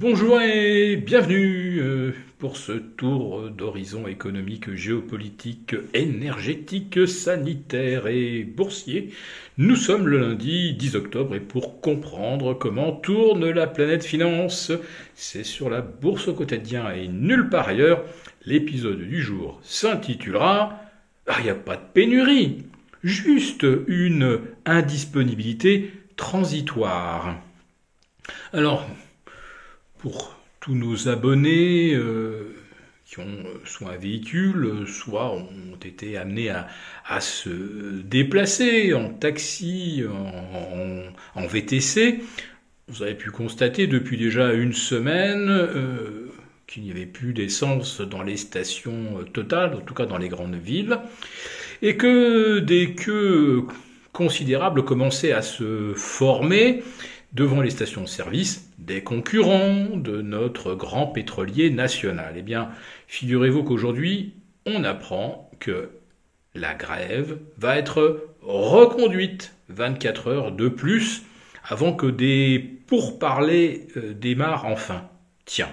Bonjour et bienvenue euh, pour ce tour d'horizon économique, géopolitique, énergétique, sanitaire et boursier. Nous sommes le lundi 10 octobre et pour comprendre comment tourne la planète finance, c'est sur la bourse au quotidien et nulle part ailleurs. L'épisode du jour s'intitulera ah, Il n'y a pas de pénurie, juste une indisponibilité transitoire. Alors, pour tous nos abonnés euh, qui ont soit un véhicule, soit ont été amenés à, se déplacer en taxi, en, VTC, vous avez pu constater depuis déjà une semaine euh, qu'il n'y avait plus d'essence dans les stations totales, en tout cas dans les grandes villes, et que des queues considérables commençaient à se former devant les stations de service des concurrents de notre grand pétrolier national. Eh bien, figurez-vous qu'aujourd'hui, on apprend que la grève va être reconduite 24 heures de plus avant que des pourparlers euh, démarrent enfin. Tiens,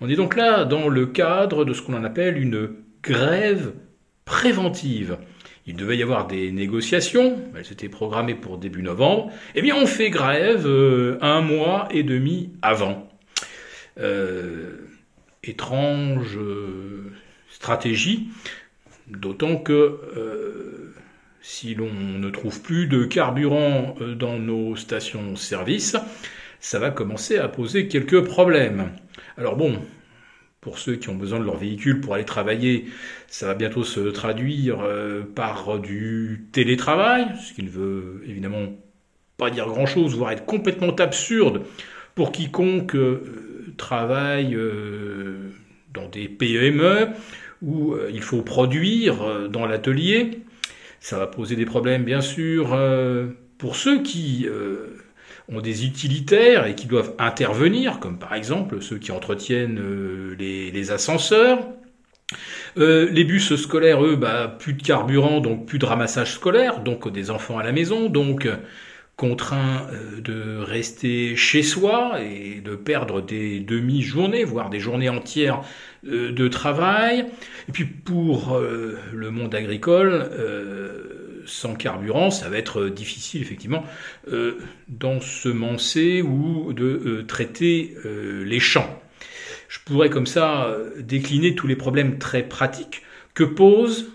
on est donc là dans le cadre de ce qu'on appelle une grève préventive il devait y avoir des négociations, elles étaient programmées pour début novembre, eh bien on fait grève euh, un mois et demi avant. Euh, étrange euh, stratégie, d'autant que si l'on ne trouve plus de carburant dans nos stations-service, ça va commencer à poser quelques problèmes. Alors bon, pour ceux qui ont besoin de leur véhicule pour aller travailler, ça va bientôt se traduire euh, par du télétravail, ce qui ne veut évidemment pas dire grand-chose, voire être complètement absurde pour quiconque euh, travaille euh, dans des PME où il faut produire dans l'atelier. Ça va poser des problèmes bien sûr pour ceux qui ont des utilitaires et qui doivent intervenir, comme par exemple ceux qui entretiennent euh, les, ascenseurs. Euh, les bus scolaires, eux, bah, plus de carburant, donc plus de ramassage scolaire, donc des enfants à la maison, donc contraints euh, de rester chez soi et de perdre des demi-journées, voire des journées entières de travail. Et puis pour le monde agricole, sans carburant, ça va être difficile effectivement euh, d'ensemencer ou de euh, traiter euh, les champs. Je pourrais comme ça décliner tous les problèmes très pratiques que pose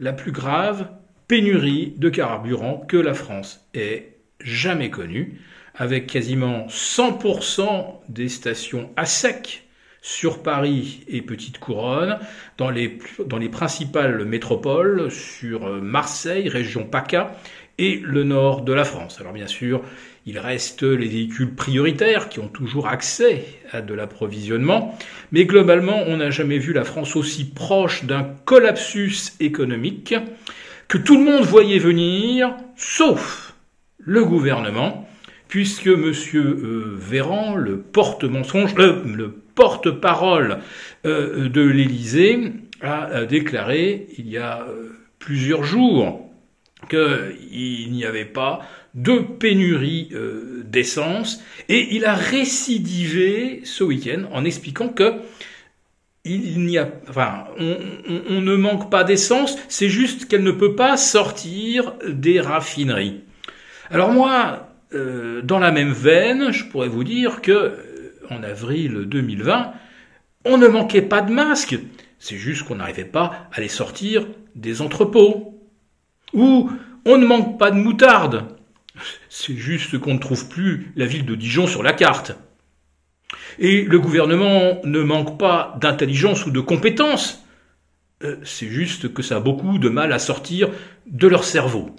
la plus grave pénurie de carburant que la France ait jamais connue, avec quasiment 100% des stations à sec sur Paris et Petite Couronne, dans les, dans les principales métropoles, sur euh, Marseille, région PACA, et le nord de la France. Alors bien sûr, il reste les véhicules prioritaires qui ont toujours accès à de l'approvisionnement, mais globalement, on n'a jamais vu la France aussi proche d'un collapsus économique que tout le monde voyait venir, sauf le gouvernement, puisque M. Véran, le porte-mensonge, euh, le porte-parole euh, de l'Élysée, a déclaré il y a plusieurs jours qu'il n'y avait pas de pénurie d'essence, et il a récidivé ce week-end en expliquant que n'y a, enfin, on ne manque pas d'essence, c'est juste qu'elle ne peut pas sortir des raffineries. Alors moi, euh, dans la même veine, je pourrais vous dire que euh, en avril 2020, on ne manquait pas de masques. C'est juste qu'on n'arrivait pas à les sortir des entrepôts. Ou on ne manque pas de moutarde. C'est juste qu'on ne trouve plus la ville de Dijon sur la carte. Et le gouvernement ne manque pas d'intelligence ou de compétences. Euh, c'est juste que ça a beaucoup de mal à sortir de leur cerveau.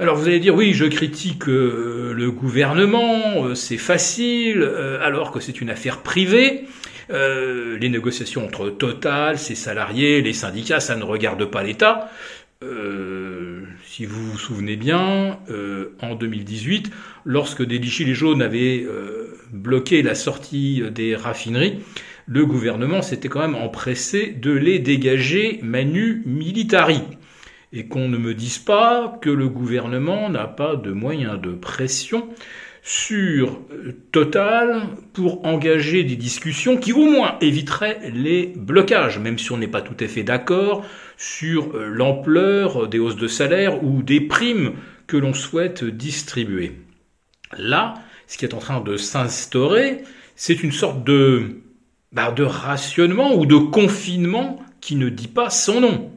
Alors vous allez dire oui, je critique euh, le gouvernement, euh, c'est facile, euh, alors que c'est une affaire privée. les négociations entre Total, ses salariés, les syndicats, ça ne regarde pas l'État. si vous vous souvenez bien, en 2018, lorsque des gilets jaunes avaient bloqué la sortie des raffineries, le gouvernement s'était quand même empressé de les dégager manu militari et qu'on ne me dise pas que le gouvernement n'a pas de moyens de pression sur euh, Total pour engager des discussions qui au moins éviteraient les blocages, même si on n'est pas tout à fait d'accord sur euh, l'ampleur des hausses de salaire ou des primes que l'on souhaite distribuer. Là, ce qui est en train de s'instaurer, c'est une sorte de, bah, de rationnement ou de confinement qui ne dit pas son nom.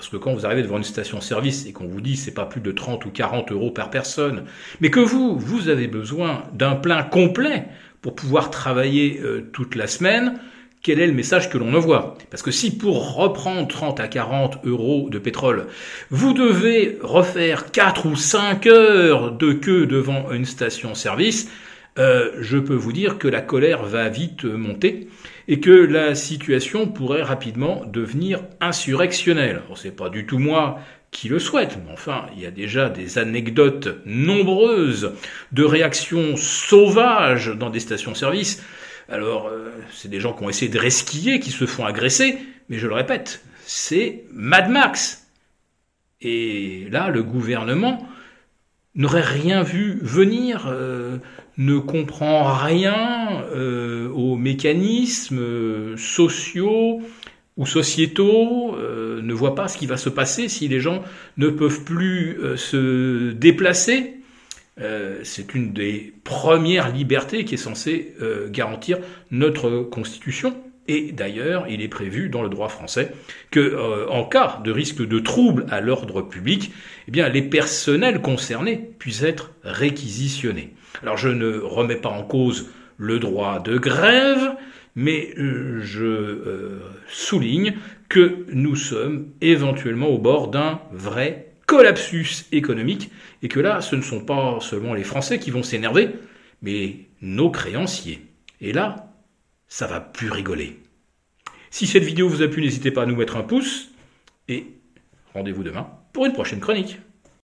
Parce que quand vous arrivez devant une station-service et qu'on vous dit c'est pas plus de 30 ou 40 euros par personne, mais que vous, vous avez besoin d'un plein complet pour pouvoir travailler euh, toute la semaine, quel est le message que l'on envoie? Parce que si pour reprendre 30 à 40 euros de pétrole, vous devez refaire 4 ou 5 heures de queue devant une station-service, euh, je peux vous dire que la colère va vite monter et que la situation pourrait rapidement devenir insurrectionnelle. Ce n'est pas du tout moi qui le souhaite, mais enfin, il y a déjà des anecdotes nombreuses de réactions sauvages dans des stations-service. Alors, euh, c'est des gens qui ont essayé de resquiller, qui se font agresser, mais je le répète, c'est Mad Max. Et là, le gouvernement n'aurait rien vu venir, euh, ne comprend rien euh, aux mécanismes euh, sociaux ou sociétaux, ne voit pas ce qui va se passer si les gens ne peuvent plus se déplacer. C'est une des premières libertés qui est censée garantir notre Constitution. Et d'ailleurs, il est prévu dans le droit français que, euh, en cas de risque de trouble à l'ordre public, eh bien, les personnels concernés puissent être réquisitionnés. Alors, je ne remets pas en cause le droit de grève, mais euh, je euh, souligne que nous sommes éventuellement au bord d'un vrai collapsus économique, et que là, ce ne sont pas seulement les Français qui vont s'énerver, mais nos créanciers. Et là, ça va plus rigoler. Si cette vidéo vous a plu, n'hésitez pas à nous mettre un pouce et rendez-vous demain pour une prochaine chronique.